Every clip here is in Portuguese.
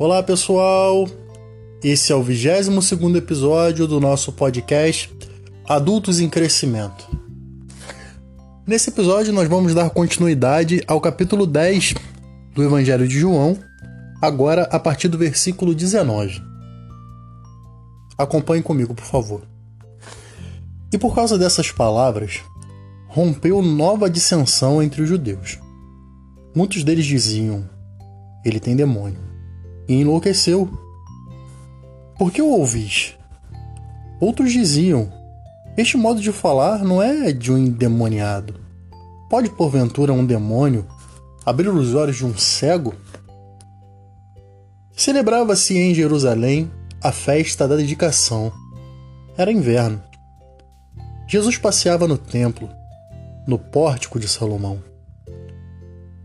Olá pessoal, esse é o 22 episódio do nosso podcast Adultos em Crescimento. Nesse episódio nós vamos dar continuidade ao capítulo 10 do Evangelho de João, agora a partir do versículo 19. Acompanhe comigo, por favor. E por causa dessas palavras, rompeu nova dissensão entre os judeus. Muitos deles diziam: Ele tem demônio e enlouqueceu. Por que o ouvis? Outros diziam: Este modo de falar não é de um endemoniado. Pode, porventura, um demônio abrir os olhos de um cego? Celebrava-se em Jerusalém a festa da dedicação. Era inverno. Jesus passeava no templo, no pórtico de Salomão.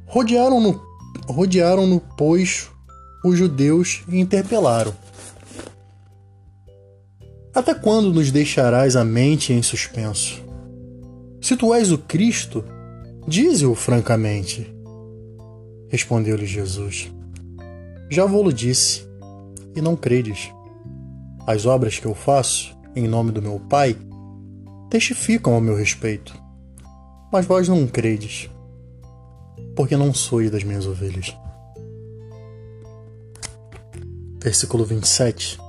Rodearam-no, rodearam-no pois, os judeus interpelaram: Até quando nos deixarás a mente em suspenso? Se tu és o Cristo, dize-o francamente. Respondeu-lhe Jesus: Já vou-lo disse, e não credes. As obras que eu faço, em nome do meu Pai, testificam ao meu respeito. Mas vós não credes, porque não sois das minhas ovelhas. Versículo 27.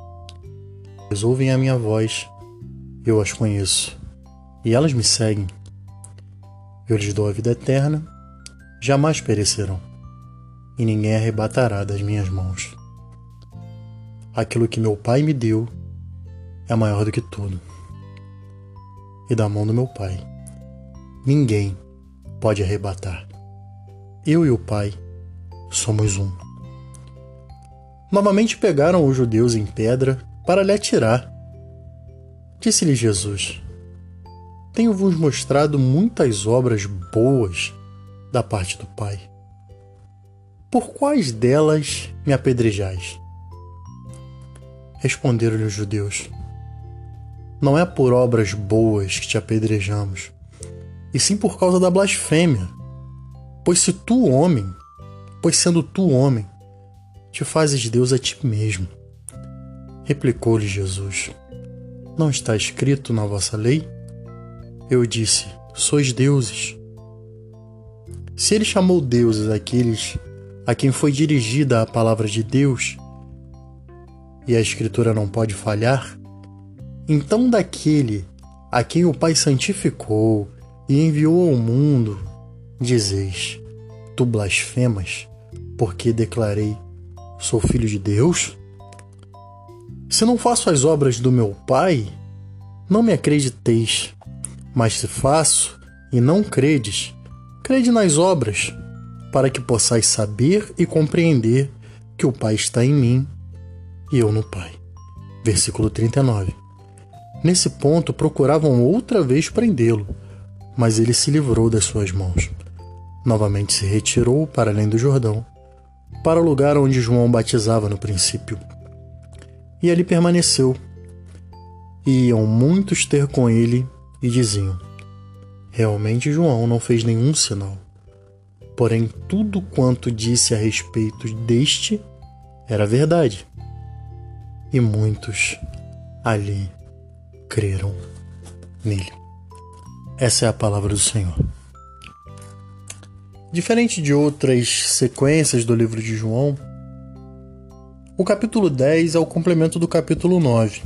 Eles ouvem a minha voz, eu as conheço, e elas me seguem. Eu lhes dou a vida eterna, jamais perecerão, e ninguém arrebatará das minhas mãos. Aquilo que meu Pai me deu é maior do que tudo. E da mão do meu Pai, ninguém pode arrebatar. Eu e o Pai somos um. Novamente pegaram os judeus em pedra para lhe atirar. Disse-lhe Jesus: Tenho-vos mostrado muitas obras boas da parte do Pai. Por quais delas me apedrejais? Responderam-lhe os judeus: Não é por obras boas que te apedrejamos, e sim por causa da blasfêmia. Pois se tu, homem, pois sendo tu homem, te fazes Deus a ti mesmo. Replicou-lhe Jesus: Não está escrito na vossa lei? Eu disse: Sois deuses. Se ele chamou deuses aqueles a quem foi dirigida a palavra de Deus, e a Escritura não pode falhar, então daquele a quem o Pai santificou e enviou ao mundo, dizeis: Tu blasfemas, porque declarei Sou filho de Deus? Se não faço as obras do meu Pai, não me acrediteis. Mas se faço e não credes, crede nas obras, para que possais saber e compreender que o Pai está em mim e eu no Pai. Versículo 39. Nesse ponto procuravam outra vez prendê-lo, mas ele se livrou das suas mãos. Novamente se retirou para além do Jordão para o lugar onde João batizava no princípio. E ali permaneceu. E iam muitos ter com ele e diziam: Realmente João não fez nenhum sinal. Porém, tudo quanto disse a respeito deste era verdade. E muitos ali creram nele. Essa é a palavra do Senhor. Diferente de outras sequências do livro de João, o capítulo 10 é o complemento do capítulo 9.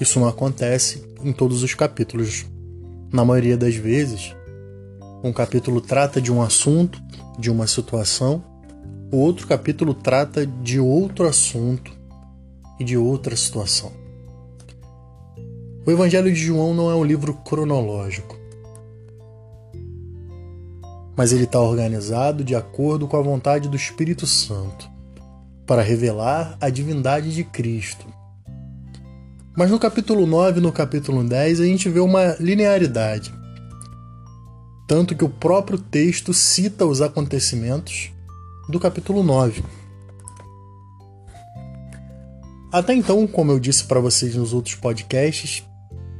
Isso não acontece em todos os capítulos. Na maioria das vezes, um capítulo trata de um assunto, de uma situação, o outro capítulo trata de outro assunto e de outra situação. O Evangelho de João não é um livro cronológico mas ele está organizado de acordo com a vontade do Espírito Santo, para revelar a divindade de Cristo. Mas no capítulo 9 e no capítulo 10 a gente vê uma linearidade. Tanto que o próprio texto cita os acontecimentos do capítulo 9. Até então, como eu disse para vocês nos outros podcasts,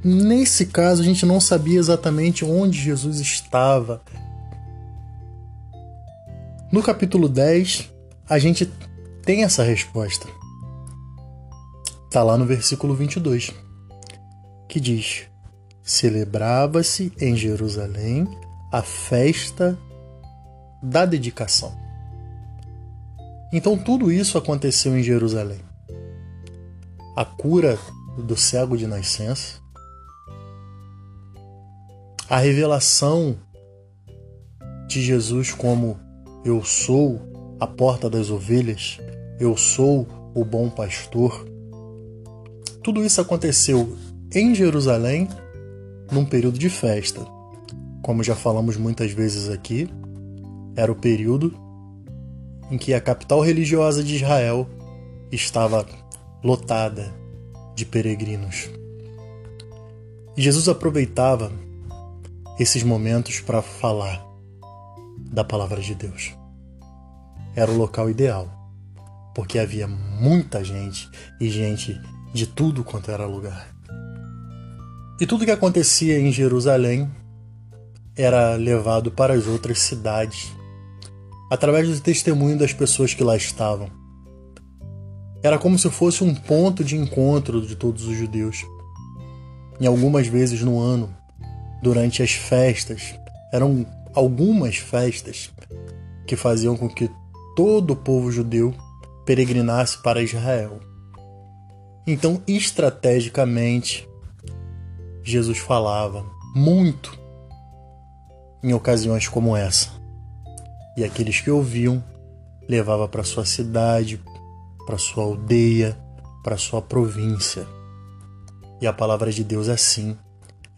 nesse caso a gente não sabia exatamente onde Jesus estava, no capítulo 10, a gente tem essa resposta. Está lá no versículo 22, que diz: Celebrava-se em Jerusalém a festa da dedicação. Então tudo isso aconteceu em Jerusalém. A cura do cego de nascença, a revelação de Jesus como eu sou a porta das ovelhas, eu sou o bom pastor. Tudo isso aconteceu em Jerusalém num período de festa. Como já falamos muitas vezes aqui, era o período em que a capital religiosa de Israel estava lotada de peregrinos. Jesus aproveitava esses momentos para falar da palavra de Deus. Era o local ideal, porque havia muita gente e gente de tudo quanto era lugar. E tudo que acontecia em Jerusalém era levado para as outras cidades através do testemunho das pessoas que lá estavam. Era como se fosse um ponto de encontro de todos os judeus. Em algumas vezes no ano, durante as festas, eram algumas festas que faziam com que todo o povo judeu peregrinasse para Israel. Então, estrategicamente, Jesus falava muito em ocasiões como essa e aqueles que ouviam levava para sua cidade, para sua aldeia, para sua província. E a palavra de Deus assim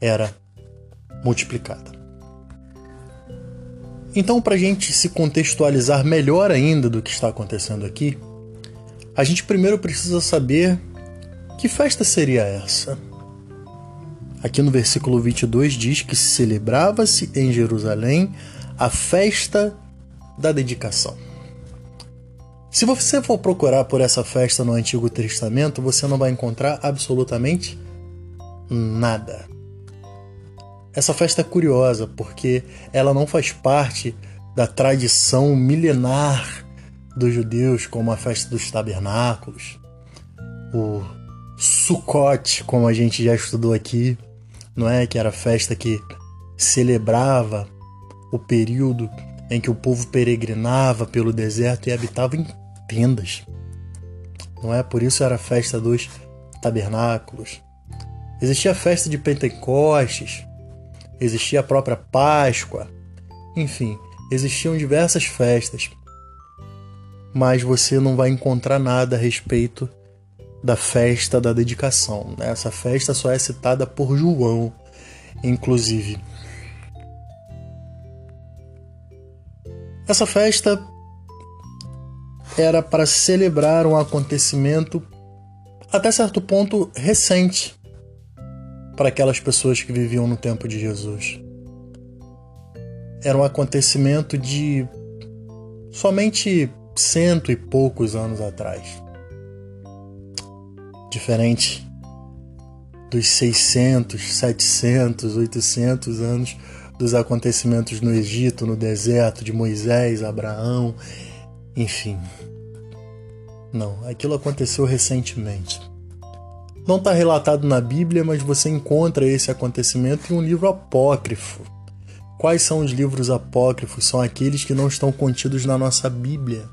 era multiplicada. Então, para a gente se contextualizar melhor ainda do que está acontecendo aqui, a gente primeiro precisa saber que festa seria essa. Aqui no versículo 22 diz que celebrava-se em Jerusalém a festa da dedicação. Se você for procurar por essa festa no Antigo Testamento, você não vai encontrar absolutamente nada. Essa festa é curiosa porque ela não faz parte da tradição milenar dos judeus, como a festa dos tabernáculos, o Sukkot, como a gente já estudou aqui, não é? Que era a festa que celebrava o período em que o povo peregrinava pelo deserto e habitava em tendas. Não é? Por isso era a festa dos tabernáculos. Existia a festa de Pentecostes, existia a própria Páscoa, enfim, existiam diversas festas. Mas você não vai encontrar nada a respeito da festa da dedicação. Né? Essa festa só é citada por João, inclusive. Essa festa era para celebrar um acontecimento até certo ponto recente para aquelas pessoas que viviam no tempo de Jesus. Era um acontecimento de somente cento e poucos anos atrás. Diferente dos 600, 700, 800 anos dos acontecimentos no Egito, no deserto, de Moisés, Abraão, enfim. Não, aquilo aconteceu recentemente. Não está relatado na Bíblia, mas você encontra esse acontecimento em um livro apócrifo. Quais são os livros apócrifos? São aqueles que não estão contidos na nossa Bíblia.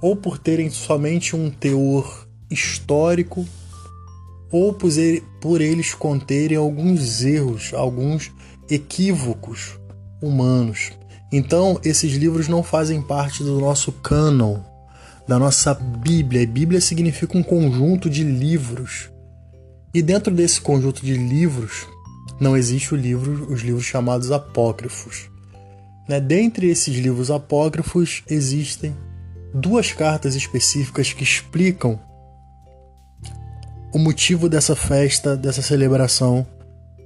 Ou por terem somente um teor histórico ou por eles conterem alguns erros, alguns equívocos humanos. Então, esses livros não fazem parte do nosso cânon, da nossa Bíblia. E Bíblia significa um conjunto de livros. E dentro desse conjunto de livros, não existe o livro, os livros chamados apócrifos. Né? Dentre esses livros apócrifos existem duas cartas específicas que explicam o motivo dessa festa, dessa celebração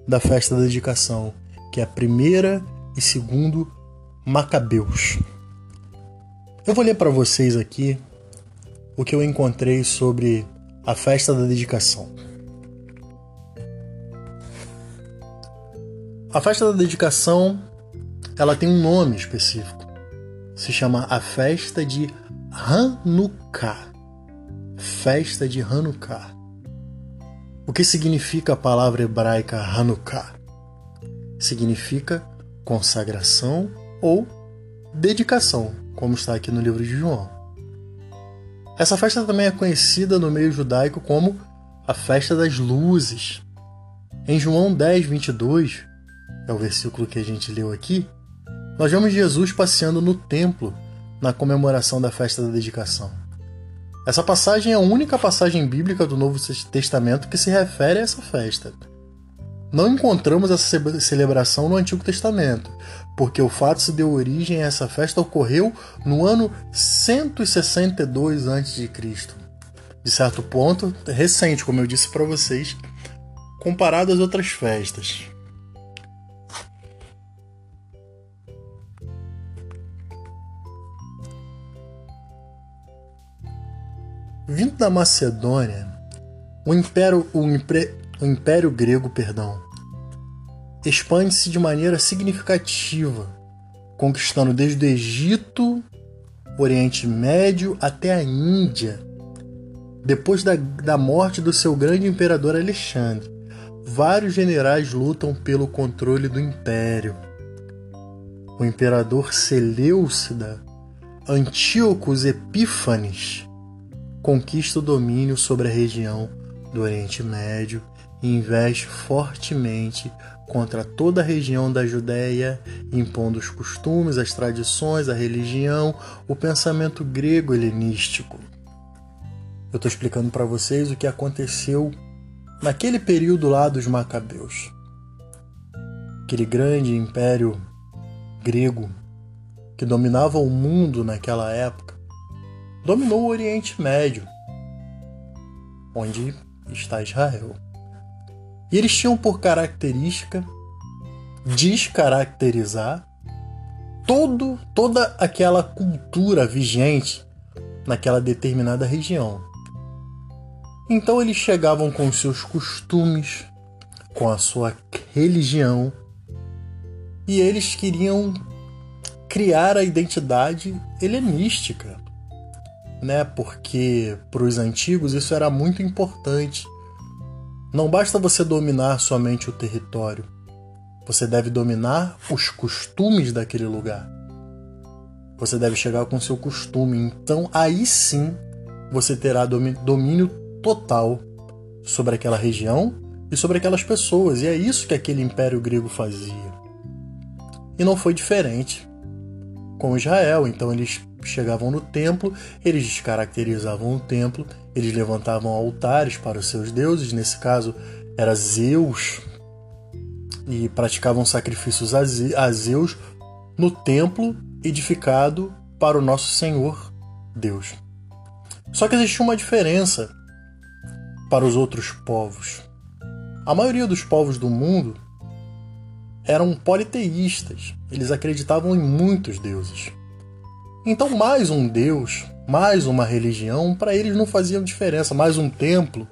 da festa da dedicação, que é a primeira e segundo Macabeus. Eu vou ler para vocês aqui o que eu encontrei sobre a festa da dedicação. A festa da dedicação, ela tem um nome específico. se chama a festa de Hanukkah. Festa de Hanukkah. O que significa a palavra hebraica Hanukkah? Significa consagração ou dedicação, como está aqui no livro de João. Essa festa também é conhecida no meio judaico como a festa das luzes. Em João 10, 22, é o versículo que a gente leu aqui, nós vemos Jesus passeando no templo na comemoração da festa da dedicação. Essa passagem é a única passagem bíblica do Novo Testamento que se refere a essa festa. Não encontramos essa celebração no Antigo Testamento, porque o fato se deu origem a essa festa ocorreu no ano 162 a.C. De certo ponto, recente, como eu disse para vocês, comparado às outras festas. Vindo da Macedônia, o império, o, impre, o império grego, perdão, expande-se de maneira significativa, conquistando desde o Egito, Oriente Médio até a Índia. Depois da, da morte do seu grande imperador Alexandre, vários generais lutam pelo controle do império. O imperador Seleucida Antíocos Epífanes conquista o domínio sobre a região do Oriente Médio investe fortemente contra toda a região da Judéia, impondo os costumes, as tradições, a religião, o pensamento grego helenístico. Eu estou explicando para vocês o que aconteceu naquele período lá dos Macabeus. Aquele grande império grego que dominava o mundo naquela época dominou o Oriente Médio, onde está Israel. E eles tinham por característica descaracterizar todo, toda aquela cultura vigente naquela determinada região. Então eles chegavam com os seus costumes, com a sua religião, e eles queriam criar a identidade helenística né? Porque para os antigos isso era muito importante. Não basta você dominar somente o território, você deve dominar os costumes daquele lugar. Você deve chegar com seu costume, então aí sim você terá domínio total sobre aquela região e sobre aquelas pessoas, e é isso que aquele império grego fazia. E não foi diferente com Israel, então eles chegavam no templo, eles descaracterizavam o templo, eles levantavam altares para os seus deuses, nesse caso era Zeus, e praticavam sacrifícios a Zeus no templo edificado para o nosso Senhor Deus. Só que existia uma diferença para os outros povos. A maioria dos povos do mundo eram politeístas, eles acreditavam em muitos deuses. Então, mais um Deus, mais uma religião, para eles não fazia diferença, mais um templo,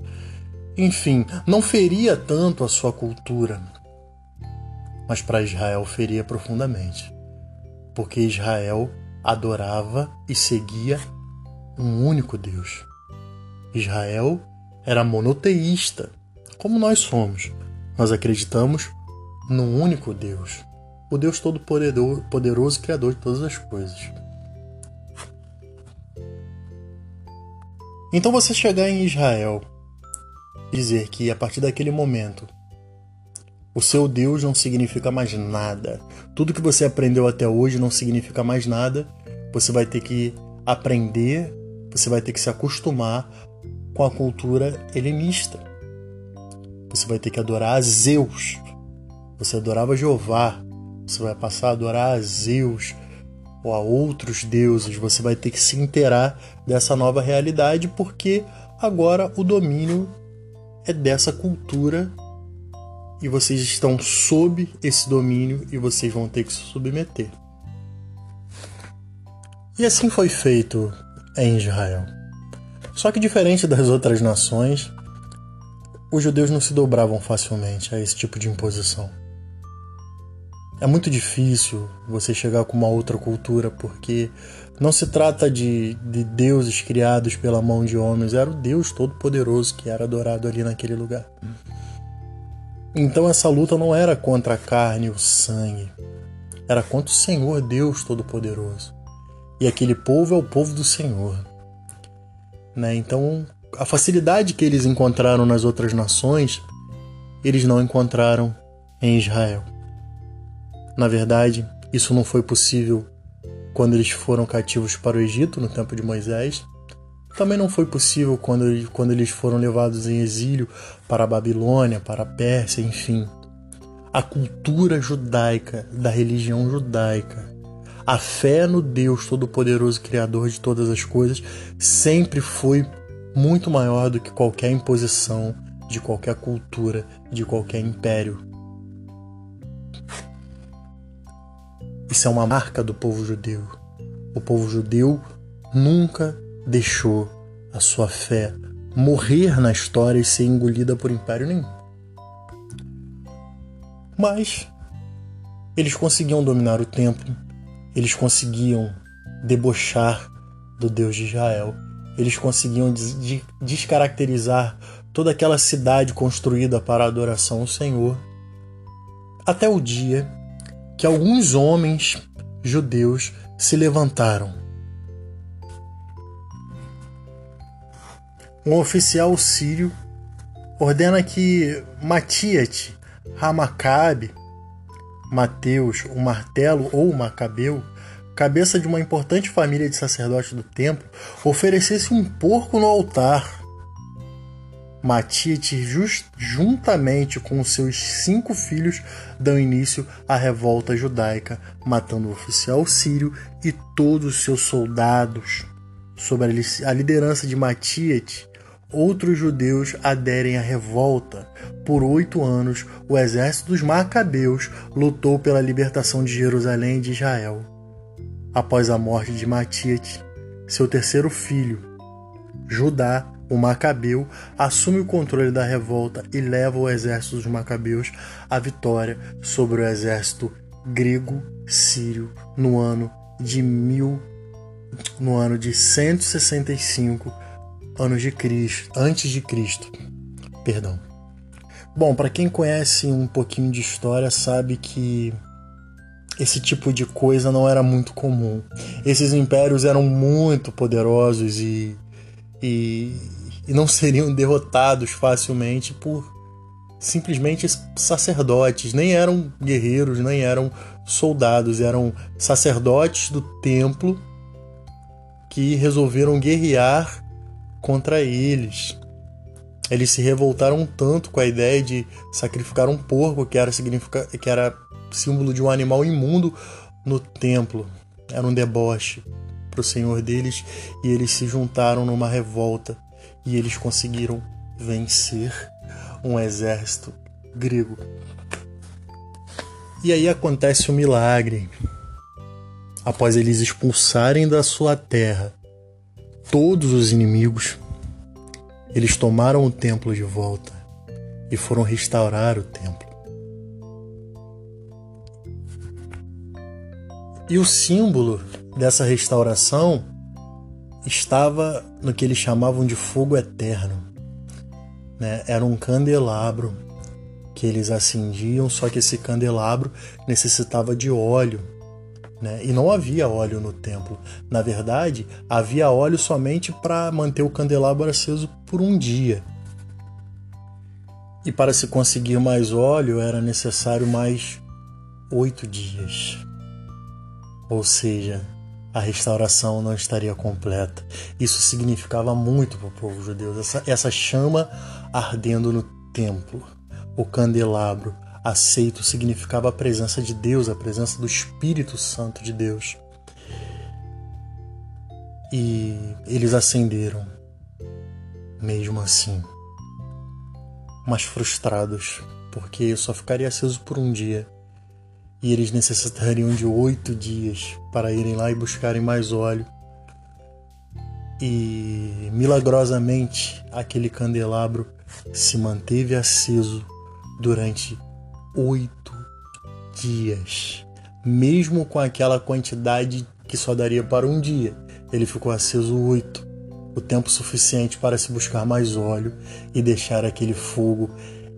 enfim, não feria tanto a sua cultura. Mas para Israel feria profundamente, porque Israel adorava e seguia um único Deus. Israel era monoteísta, como nós somos. Nós acreditamos num único Deus, o Deus Todo-Poderoso, Criador de todas as coisas. Então você chegar em Israel e dizer que a partir daquele momento o seu Deus não significa mais nada, tudo que você aprendeu até hoje não significa mais nada, você vai ter que aprender, você vai ter que se acostumar com a cultura helenista. Você vai ter que adorar a Zeus. Você adorava Jeová, você vai passar a adorar a Zeus, ou a outros deuses, você vai ter que se inteirar dessa nova realidade, porque agora o domínio é dessa cultura e vocês estão sob esse domínio e vocês vão ter que se submeter. E assim foi feito em Israel. Só que diferente das outras nações, os judeus não se dobravam facilmente a esse tipo de imposição. É muito difícil você chegar com uma outra cultura, porque não se trata de, de deuses criados pela mão de homens, era o Deus Todo-Poderoso que era adorado ali naquele lugar. Então essa luta não era contra a carne e o sangue, era contra o Senhor Deus Todo-Poderoso. E aquele povo é o povo do Senhor. Né? Então a facilidade que eles encontraram nas outras nações, eles não encontraram em Israel. Na verdade, isso não foi possível quando eles foram cativos para o Egito no tempo de Moisés. Também não foi possível quando, quando eles foram levados em exílio para a Babilônia, para a Pérsia, enfim. A cultura judaica, da religião judaica, a fé no Deus Todo-Poderoso, Criador de todas as coisas, sempre foi muito maior do que qualquer imposição de qualquer cultura, de qualquer império. Isso é uma marca do povo judeu. O povo judeu nunca deixou a sua fé morrer na história e ser engolida por império nenhum. Mas eles conseguiam dominar o templo, eles conseguiam debochar do Deus de Israel, eles conseguiam des descaracterizar toda aquela cidade construída para a adoração ao Senhor, até o dia que alguns homens judeus se levantaram. Um oficial sírio ordena que Matiate, Ramacabe, Mateus, o martelo ou Macabeu, cabeça de uma importante família de sacerdotes do templo, oferecesse um porco no altar. Matite, juntamente com seus cinco filhos, dão início à revolta judaica, matando o oficial sírio e todos os seus soldados. Sob a liderança de Matiate, outros judeus aderem à revolta. Por oito anos, o exército dos Macabeus lutou pela libertação de Jerusalém e de Israel após a morte de Matiate, seu terceiro filho. Judá, o Macabeu, assume o controle da revolta e leva o exército dos Macabeus à vitória sobre o exército grego sírio no ano de mil no ano de 165 anos de Cristo, antes de Cristo. Perdão. Bom, para quem conhece um pouquinho de história sabe que esse tipo de coisa não era muito comum. Esses impérios eram muito poderosos e, e, e não seriam derrotados facilmente por simplesmente sacerdotes. Nem eram guerreiros, nem eram soldados, eram sacerdotes do templo que resolveram guerrear contra eles. Eles se revoltaram tanto com a ideia de sacrificar um porco, que era, que era símbolo de um animal imundo no templo. Era um deboche para o senhor deles e eles se juntaram numa revolta e eles conseguiram vencer um exército grego. E aí acontece o um milagre. Após eles expulsarem da sua terra todos os inimigos, eles tomaram o templo de volta e foram restaurar o templo. E o símbolo dessa restauração estava no que eles chamavam de fogo eterno. Né? Era um candelabro que eles acendiam, só que esse candelabro necessitava de óleo. Né? E não havia óleo no templo. Na verdade, havia óleo somente para manter o candelabro aceso por um dia. E para se conseguir mais óleo era necessário mais oito dias. Ou seja, a restauração não estaria completa. Isso significava muito para o povo judeu, essa, essa chama ardendo no templo, o candelabro aceito significava a presença de Deus, a presença do Espírito Santo de Deus. E eles acenderam, mesmo assim, mas frustrados, porque só ficaria aceso por um dia e eles necessitariam de oito dias para irem lá e buscarem mais óleo. E milagrosamente aquele candelabro se manteve aceso durante oito dias, mesmo com aquela quantidade que só daria para um dia. Ele ficou aceso oito, o tempo suficiente para se buscar mais óleo e deixar aquele fogo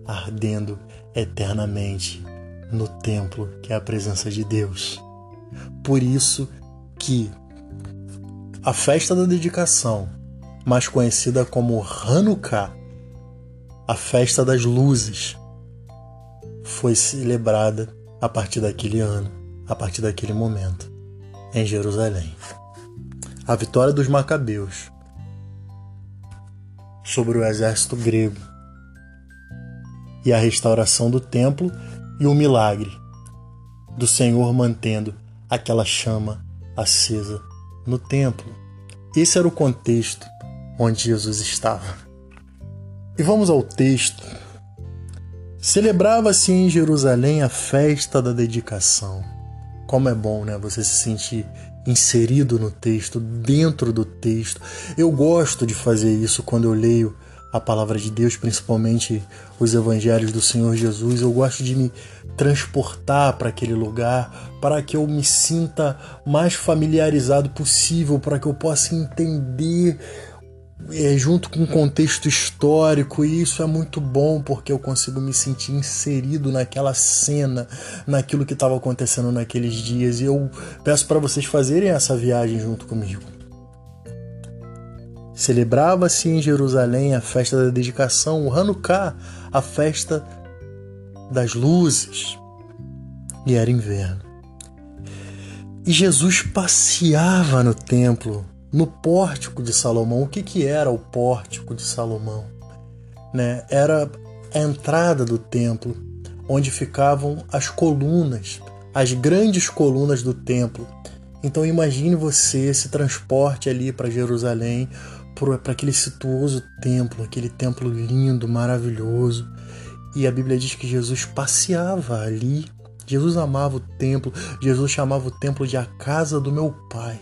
ardendo eternamente no templo, que é a presença de Deus. Por isso que a festa da dedicação, mais conhecida como Hanukkah, a festa das luzes, foi celebrada a partir daquele ano, a partir daquele momento, em Jerusalém. A vitória dos Macabeus sobre o exército grego e a restauração do templo e o milagre do Senhor mantendo aquela chama acesa no templo. Esse era o contexto onde Jesus estava. E vamos ao texto. Celebrava-se em Jerusalém a festa da dedicação. Como é bom, né? Você se sentir inserido no texto, dentro do texto. Eu gosto de fazer isso quando eu leio a palavra de Deus, principalmente os evangelhos do Senhor Jesus. Eu gosto de me transportar para aquele lugar, para que eu me sinta mais familiarizado possível, para que eu possa entender é, junto com o contexto histórico, e isso é muito bom porque eu consigo me sentir inserido naquela cena, naquilo que estava acontecendo naqueles dias. E eu peço para vocês fazerem essa viagem junto comigo. Celebrava-se em Jerusalém a festa da dedicação, o Hanukkah, a festa das luzes. E era inverno. E Jesus passeava no templo, no pórtico de Salomão. O que, que era o pórtico de Salomão? Né? Era a entrada do templo, onde ficavam as colunas, as grandes colunas do templo. Então imagine você se transporte ali para Jerusalém, para aquele situoso templo, aquele templo lindo, maravilhoso. E a Bíblia diz que Jesus passeava ali. Jesus amava o templo. Jesus chamava o templo de a casa do meu pai.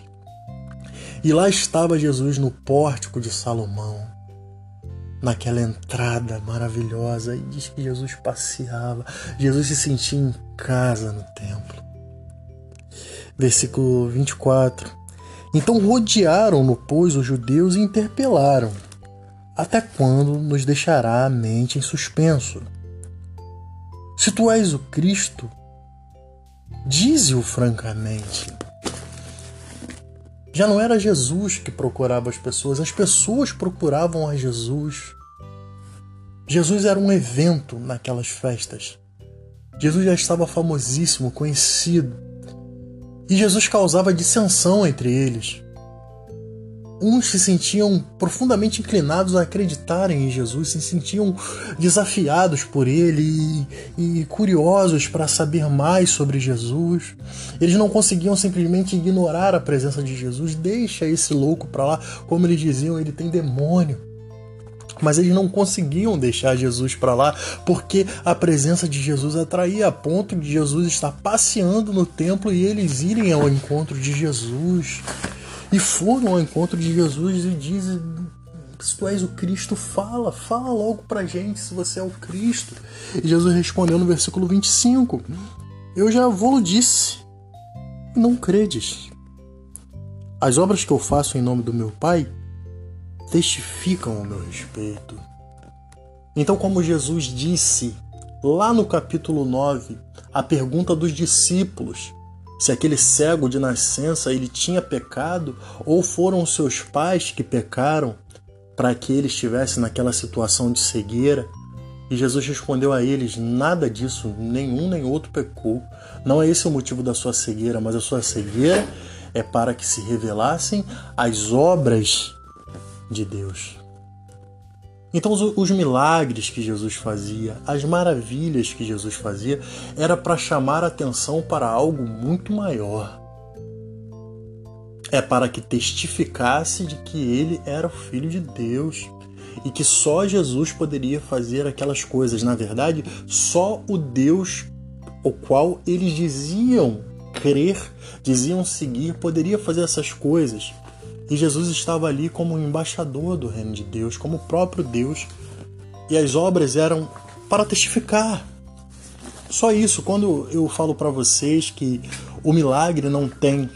E lá estava Jesus no pórtico de Salomão, naquela entrada maravilhosa. E diz que Jesus passeava. Jesus se sentia em casa no templo. Versículo 24. Então rodearam-no, pois, os judeus e interpelaram: Até quando nos deixará a mente em suspenso? Se tu és o Cristo, dize-o francamente. Já não era Jesus que procurava as pessoas, as pessoas procuravam a Jesus. Jesus era um evento naquelas festas. Jesus já estava famosíssimo, conhecido. E Jesus causava dissensão entre eles. Uns se sentiam profundamente inclinados a acreditarem em Jesus, se sentiam desafiados por ele e, e curiosos para saber mais sobre Jesus. Eles não conseguiam simplesmente ignorar a presença de Jesus. Deixa esse louco para lá, como eles diziam, ele tem demônio. Mas eles não conseguiam deixar Jesus para lá porque a presença de Jesus atraía a ponto de Jesus estar passeando no templo e eles irem ao encontro de Jesus. E foram ao encontro de Jesus e dizem: Se tu és o Cristo, fala, fala logo pra gente se você é o Cristo. E Jesus respondeu no versículo 25: Eu já vou disse, não credes. As obras que eu faço em nome do meu Pai testificam o meu respeito. Então, como Jesus disse lá no capítulo 9, a pergunta dos discípulos, se aquele cego de nascença ele tinha pecado ou foram seus pais que pecaram para que ele estivesse naquela situação de cegueira, e Jesus respondeu a eles: nada disso, nenhum nem outro pecou. Não é esse o motivo da sua cegueira, mas a sua cegueira é para que se revelassem as obras de Deus. Então, os, milagres que Jesus fazia, as maravilhas que Jesus fazia, era para chamar atenção para algo muito maior. É para que testificasse de que ele era o Filho de Deus e que só Jesus poderia fazer aquelas coisas. Na verdade, só o Deus o qual eles diziam crer, diziam seguir, poderia fazer essas coisas. E Jesus estava ali como embaixador do reino de Deus, como o próprio Deus. E as obras eram para testificar. Só isso, quando eu falo para vocês que o milagre não tem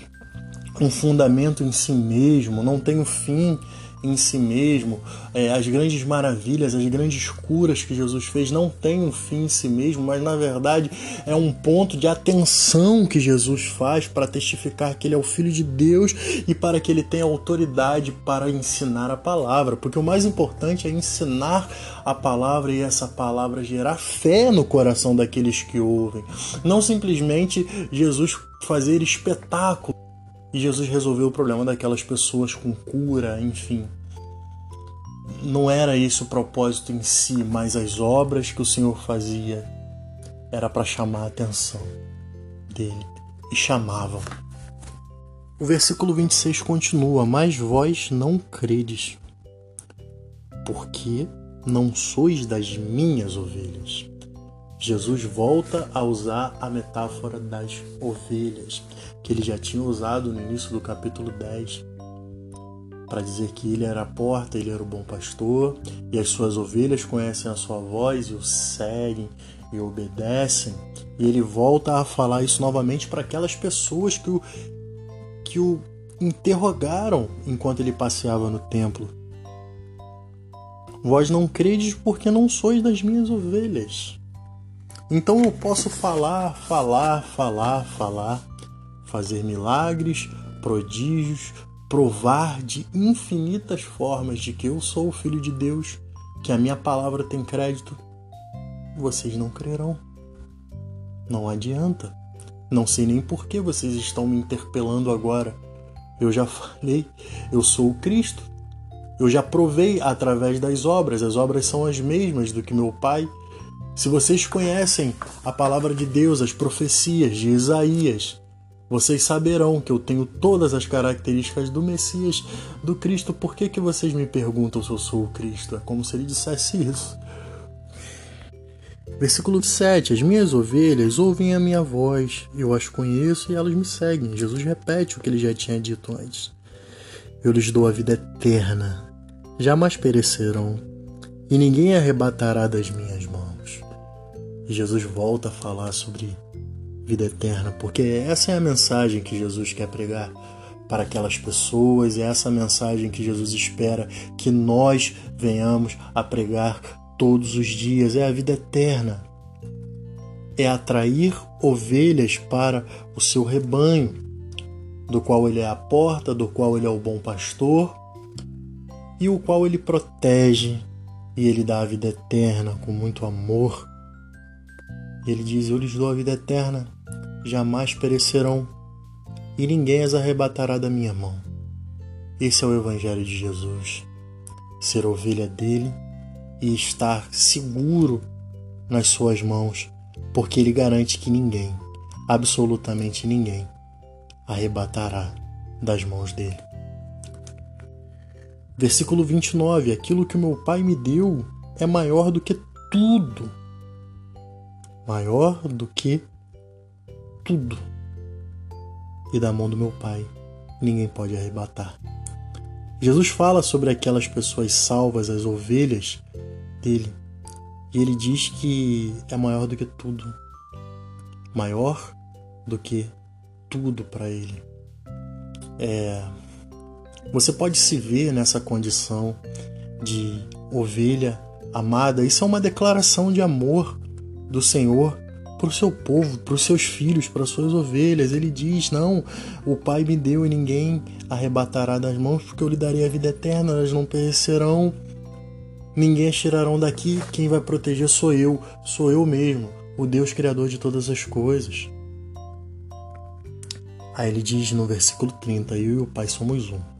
um fundamento em si mesmo, não tem um fim em si mesmo, é, as grandes maravilhas, as grandes curas que Jesus fez não têm um fim em si mesmo, mas na verdade é um ponto de atenção que Jesus faz para testificar que ele é o Filho de Deus e para que ele tenha autoridade para ensinar a palavra, porque o mais importante é ensinar a palavra e essa palavra gerar fé no coração daqueles que ouvem, não simplesmente Jesus fazer espetáculo e Jesus resolveu o problema daquelas pessoas com cura, enfim. Não era esse o propósito em si, mas as obras que o Senhor fazia era para chamar a atenção dele e chamavam. O versículo 26 continua: Mas vós não credes, porque não sois das minhas ovelhas. Jesus volta a usar a metáfora das ovelhas, que ele já tinha usado no início do capítulo 10, para dizer que ele era a porta, ele era o bom pastor, e as suas ovelhas conhecem a sua voz e o seguem e obedecem. E ele volta a falar isso novamente para aquelas pessoas que o, que o interrogaram enquanto ele passeava no templo. Vós não credes porque não sois das minhas ovelhas. Então eu posso falar, falar, falar, falar, fazer milagres, prodígios, provar de infinitas formas de que eu sou o Filho de Deus, que a minha palavra tem crédito. Vocês não crerão. Não adianta. Não sei nem por que vocês estão me interpelando agora. Eu já falei, eu sou o Cristo. Eu já provei através das obras, as obras são as mesmas do que meu Pai se vocês conhecem a palavra de Deus, as profecias de Isaías, vocês saberão que eu tenho todas as características do Messias, do Cristo. Por que, que vocês me perguntam se eu sou o Cristo? É como se ele dissesse isso. Versículo 7: As minhas ovelhas ouvem a minha voz, eu as conheço e elas me seguem. Jesus repete o que ele já tinha dito antes. Eu lhes dou a vida eterna, jamais perecerão, e ninguém arrebatará das minhas mãos. E Jesus volta a falar sobre vida eterna, porque essa é a mensagem que Jesus quer pregar para aquelas pessoas, é essa mensagem que Jesus espera que nós venhamos a pregar todos os dias, é a vida eterna. É atrair ovelhas para o seu rebanho, do qual ele é a porta, do qual ele é o bom pastor, e o qual ele protege, e ele dá a vida eterna com muito amor ele diz: Eu lhes dou a vida eterna, jamais perecerão, e ninguém as arrebatará da minha mão. Esse é o Evangelho de Jesus. Ser ovelha dele e estar seguro nas suas mãos, porque ele garante que ninguém, absolutamente ninguém, arrebatará das mãos dele. Versículo 29: Aquilo que o meu Pai me deu é maior do que tudo maior do que tudo. E da mão do meu Pai ninguém pode arrebatar. Jesus fala sobre aquelas pessoas salvas, as ovelhas dele, e ele diz que é maior do que tudo. Maior do que tudo para ele. É, você pode se ver nessa condição de ovelha amada. Isso é uma declaração de amor do Senhor para o seu povo, para os seus filhos, para as suas ovelhas. Ele diz: Não, o Pai me deu e ninguém arrebatará das mãos, porque eu lhe darei a vida eterna, elas não perecerão, ninguém as tirarão daqui. Quem vai proteger sou eu, sou eu mesmo, o Deus Criador de todas as coisas. Aí ele diz no versículo 30: Eu e o Pai somos um.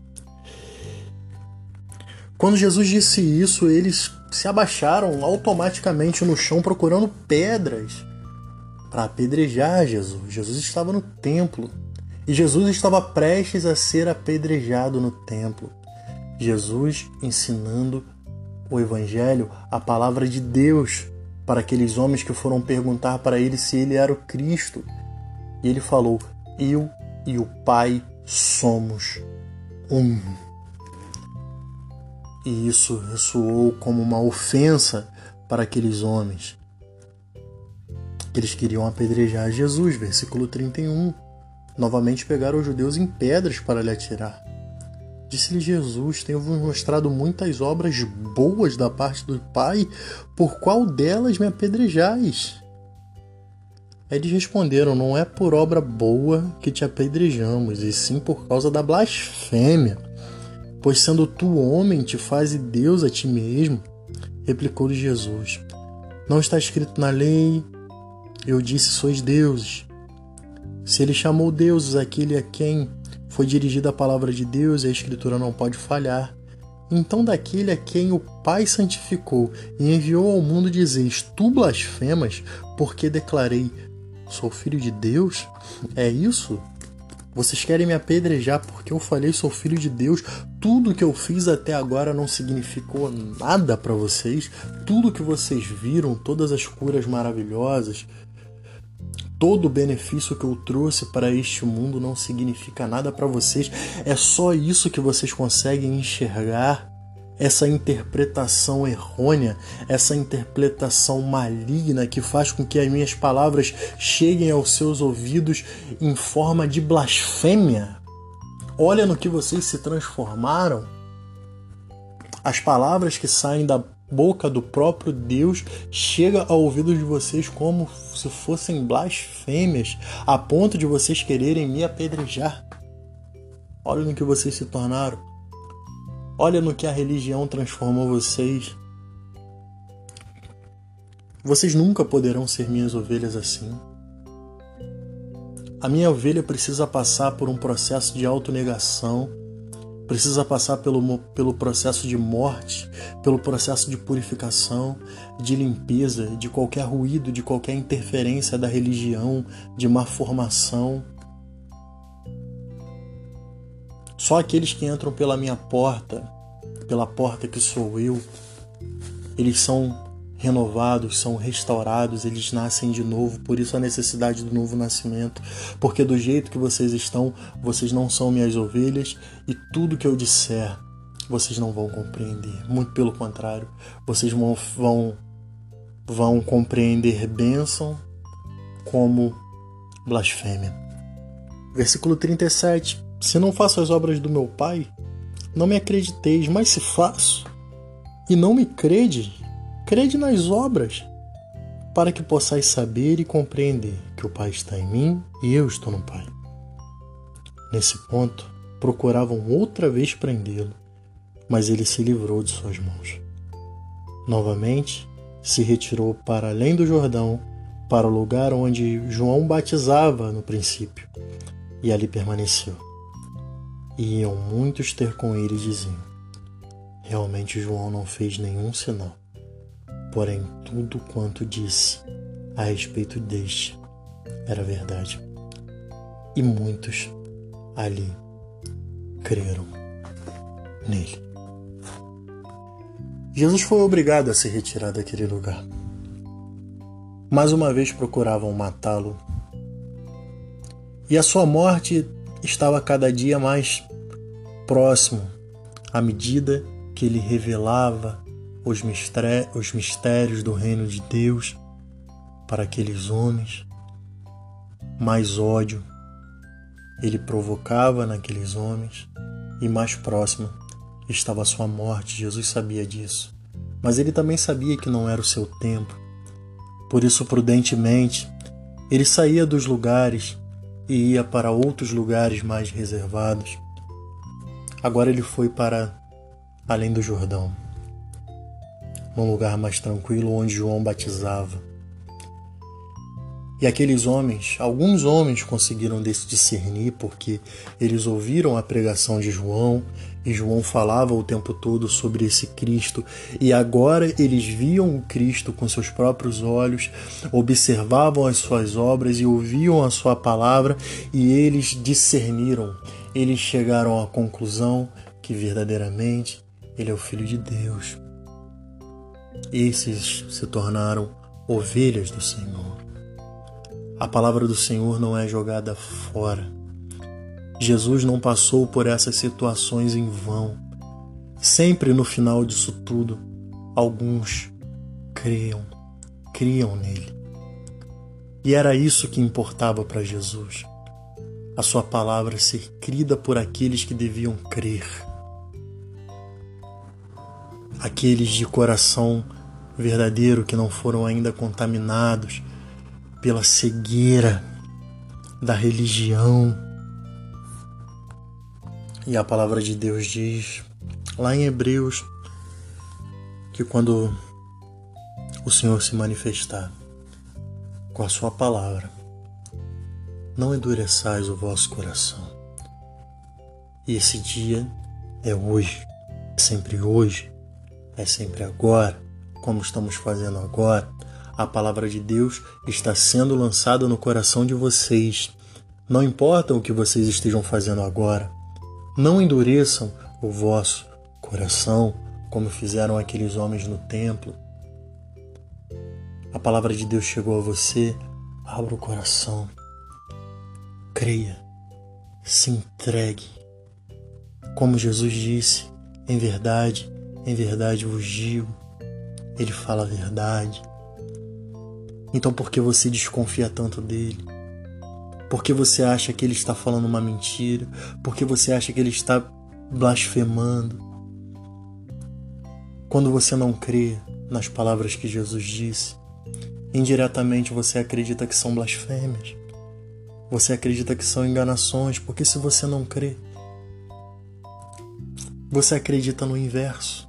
Quando Jesus disse isso, eles se abaixaram automaticamente no chão procurando pedras para apedrejar Jesus. Jesus estava no templo e Jesus estava prestes a ser apedrejado no templo. Jesus ensinando o Evangelho, a palavra de Deus, para aqueles homens que foram perguntar para ele se ele era o Cristo. E ele falou: Eu e o Pai somos um e isso ressoou como uma ofensa para aqueles homens. eles queriam apedrejar Jesus, versículo 31. Novamente pegaram os judeus em pedras para lhe atirar. Disse-lhe Jesus: Tenho-vos mostrado muitas obras boas da parte do Pai, por qual delas me apedrejais? Eles responderam: Não é por obra boa que te apedrejamos, e sim por causa da blasfêmia. Pois sendo tu homem, te faze Deus a ti mesmo. Replicou-lhe Jesus: Não está escrito na lei, eu disse: Sois deuses. Se ele chamou deuses aquele a quem foi dirigida a palavra de Deus e a Escritura não pode falhar, então daquele a quem o Pai santificou e enviou ao mundo dizeis: Tu blasfemas, porque declarei: Sou filho de Deus? É isso? Vocês querem me apedrejar porque eu falei sou filho de Deus? Tudo que eu fiz até agora não significou nada para vocês? Tudo que vocês viram, todas as curas maravilhosas, todo o benefício que eu trouxe para este mundo não significa nada para vocês? É só isso que vocês conseguem enxergar? Essa interpretação errônea, essa interpretação maligna que faz com que as minhas palavras cheguem aos seus ouvidos em forma de blasfêmia. Olha no que vocês se transformaram. As palavras que saem da boca do próprio Deus chega ao ouvido de vocês como se fossem blasfêmias, a ponto de vocês quererem me apedrejar. Olha no que vocês se tornaram. Olha no que a religião transformou vocês. Vocês nunca poderão ser minhas ovelhas assim. A minha ovelha precisa passar por um processo de autonegação, precisa passar pelo, pelo processo de morte, pelo processo de purificação, de limpeza, de qualquer ruído, de qualquer interferência da religião, de má formação. Só aqueles que entram pela minha porta, pela porta que sou eu, eles são renovados, são restaurados, eles nascem de novo, por isso a necessidade do novo nascimento, porque do jeito que vocês estão, vocês não são minhas ovelhas e tudo que eu disser, vocês não vão compreender. Muito pelo contrário, vocês vão vão, vão compreender bênção como blasfêmia. Versículo 37 se não faço as obras do meu Pai, não me acrediteis, mas se faço, e não me crede, crede nas obras, para que possais saber e compreender que o Pai está em mim e eu estou no Pai. Nesse ponto, procuravam outra vez prendê-lo, mas ele se livrou de suas mãos. Novamente, se retirou para além do Jordão, para o lugar onde João batizava no princípio, e ali permaneceu. E iam muitos ter com ele e diziam: Realmente João não fez nenhum sinal, porém tudo quanto disse a respeito deste era verdade. E muitos ali creram nele. Jesus foi obrigado a se retirar daquele lugar. Mais uma vez procuravam matá-lo. E a sua morte estava cada dia mais próximo à medida que ele revelava os, os mistérios do reino de Deus para aqueles homens, mais ódio ele provocava naqueles homens e mais próximo estava a sua morte. Jesus sabia disso, mas ele também sabia que não era o seu tempo. Por isso, prudentemente, ele saía dos lugares e ia para outros lugares mais reservados Agora ele foi para além do Jordão, num lugar mais tranquilo onde João batizava. E aqueles homens, alguns homens conseguiram discernir porque eles ouviram a pregação de João e João falava o tempo todo sobre esse Cristo e agora eles viam o Cristo com seus próprios olhos, observavam as suas obras e ouviam a sua palavra e eles discerniram eles chegaram à conclusão que verdadeiramente ele é o Filho de Deus. Esses se tornaram ovelhas do Senhor. A palavra do Senhor não é jogada fora. Jesus não passou por essas situações em vão. Sempre no final disso tudo, alguns criam, criam nele. E era isso que importava para Jesus. A sua palavra ser crida por aqueles que deviam crer. Aqueles de coração verdadeiro que não foram ainda contaminados pela cegueira da religião. E a palavra de Deus diz lá em Hebreus que quando o Senhor se manifestar com a sua palavra, não endureçais o vosso coração. E esse dia é hoje, é sempre hoje, é sempre agora, como estamos fazendo agora. A palavra de Deus está sendo lançada no coração de vocês. Não importa o que vocês estejam fazendo agora, não endureçam o vosso coração como fizeram aqueles homens no templo. A palavra de Deus chegou a você, abra o coração, creia, se entregue. Como Jesus disse, em verdade, em verdade vos digo, ele fala a verdade. Então por que você desconfia tanto dele? Por que você acha que ele está falando uma mentira? Por que você acha que ele está blasfemando? Quando você não crê nas palavras que Jesus disse, indiretamente você acredita que são blasfêmias. Você acredita que são enganações, porque se você não crê, você acredita no inverso.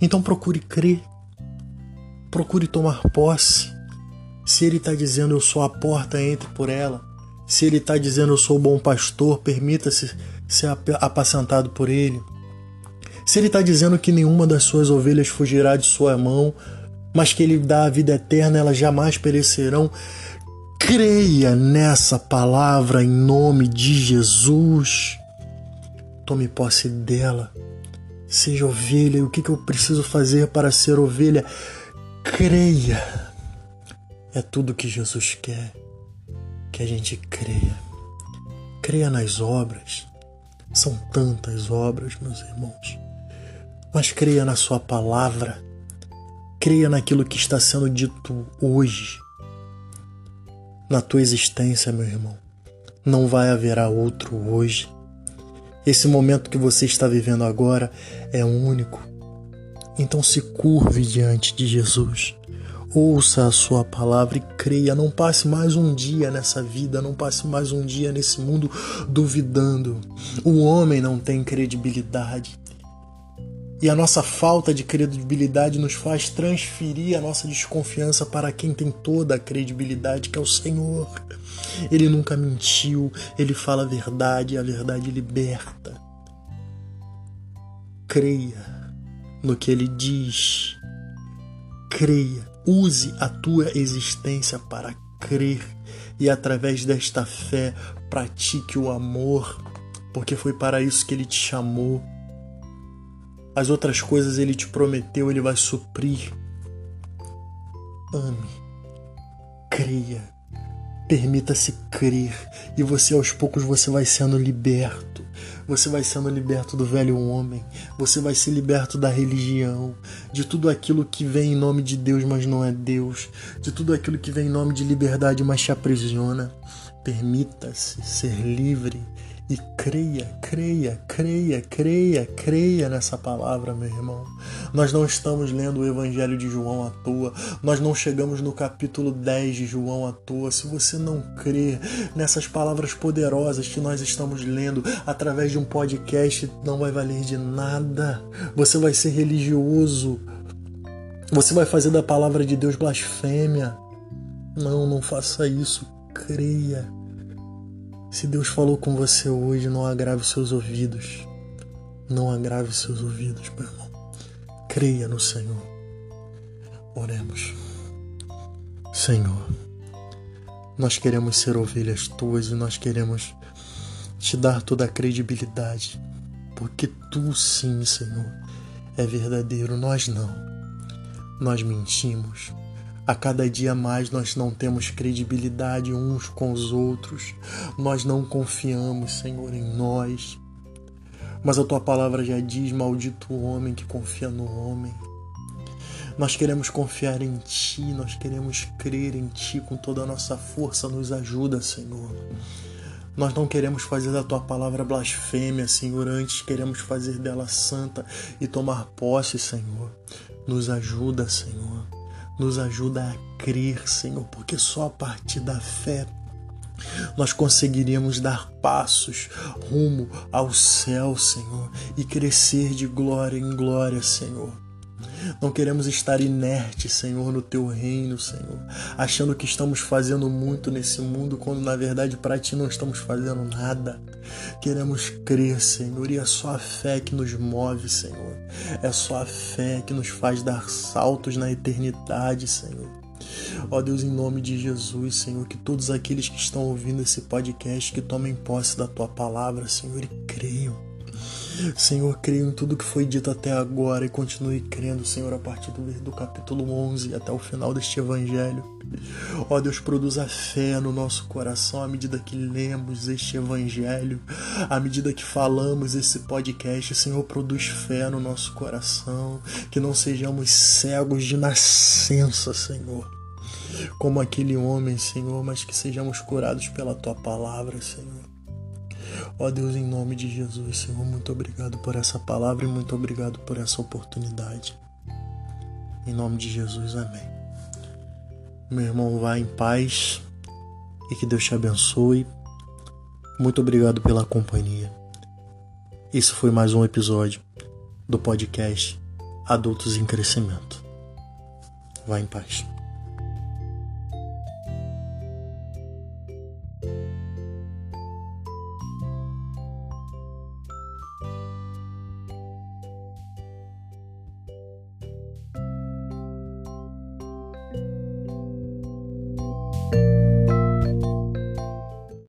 Então procure crer. Procure tomar posse. Se ele está dizendo eu sou a porta, entre por ela. Se ele está dizendo eu sou o bom pastor, permita-se ser apacentado por ele. Se ele está dizendo que nenhuma das suas ovelhas fugirá de sua mão, mas que ele dá a vida eterna, elas jamais perecerão, creia nessa palavra em nome de Jesus. Tome posse dela. Seja ovelha. E o que eu preciso fazer para ser ovelha? Creia. É tudo que Jesus quer. Que a gente creia. Creia nas obras. São tantas obras, meus irmãos mas creia na Sua palavra, creia naquilo que está sendo dito hoje, na tua existência, meu irmão. Não vai haver outro hoje. Esse momento que você está vivendo agora é único. Então se curve diante de Jesus. Ouça a sua palavra e creia. Não passe mais um dia nessa vida, não passe mais um dia nesse mundo duvidando. O homem não tem credibilidade. E a nossa falta de credibilidade nos faz transferir a nossa desconfiança para quem tem toda a credibilidade, que é o Senhor. Ele nunca mentiu, ele fala a verdade a verdade liberta. Creia no que ele diz. Creia, use a tua existência para crer e através desta fé pratique o amor, porque foi para isso que ele te chamou as outras coisas ele te prometeu, ele vai suprir. Ame, creia, permita-se crer. E você aos poucos você vai sendo liberto. Você vai sendo liberto do velho homem, você vai ser liberto da religião, de tudo aquilo que vem em nome de Deus, mas não é Deus, de tudo aquilo que vem em nome de liberdade, mas te aprisiona. Permita-se ser livre e creia, creia, creia, creia, creia nessa palavra, meu irmão. Nós não estamos lendo o Evangelho de João à toa, nós não chegamos no capítulo 10 de João à toa. Se você não crê nessas palavras poderosas que nós estamos lendo através de um podcast, não vai valer de nada. Você vai ser religioso, você vai fazer da palavra de Deus blasfêmia. Não, não faça isso. Creia. Se Deus falou com você hoje, não agrave seus ouvidos. Não agrave seus ouvidos, meu irmão. Creia no Senhor. Oremos. Senhor, nós queremos ser ovelhas tuas e nós queremos te dar toda a credibilidade, porque tu sim, Senhor, é verdadeiro, nós não. Nós mentimos, a cada dia mais nós não temos credibilidade uns com os outros, nós não confiamos, Senhor, em nós. Mas a tua palavra já diz: Maldito o homem que confia no homem. Nós queremos confiar em Ti, nós queremos crer em Ti com toda a nossa força. Nos ajuda, Senhor. Nós não queremos fazer da tua palavra blasfêmia, Senhor, antes queremos fazer dela santa e tomar posse, Senhor. Nos ajuda, Senhor. Nos ajuda a crer, Senhor, porque só a partir da fé nós conseguiríamos dar passos rumo ao céu, Senhor, e crescer de glória em glória, Senhor. Não queremos estar inertes, Senhor, no teu reino, Senhor, achando que estamos fazendo muito nesse mundo, quando na verdade para ti não estamos fazendo nada. Queremos crer, Senhor, e é só a fé que nos move, Senhor. É só a fé que nos faz dar saltos na eternidade, Senhor. Ó Deus, em nome de Jesus, Senhor, que todos aqueles que estão ouvindo esse podcast que tomem posse da tua palavra, Senhor, e creiam Senhor, creio em tudo que foi dito até agora e continue crendo, Senhor, a partir do, do capítulo 11 até o final deste evangelho. Ó Deus, produza fé no nosso coração à medida que lemos este evangelho, à medida que falamos esse podcast. Senhor, produz fé no nosso coração, que não sejamos cegos de nascença, Senhor. Como aquele homem, Senhor, mas que sejamos curados pela tua palavra, Senhor. Ó Deus, em nome de Jesus, Senhor, muito obrigado por essa palavra e muito obrigado por essa oportunidade. Em nome de Jesus, amém. Meu irmão, vá em paz e que Deus te abençoe. Muito obrigado pela companhia. Esse foi mais um episódio do podcast Adultos em Crescimento. Vá em paz.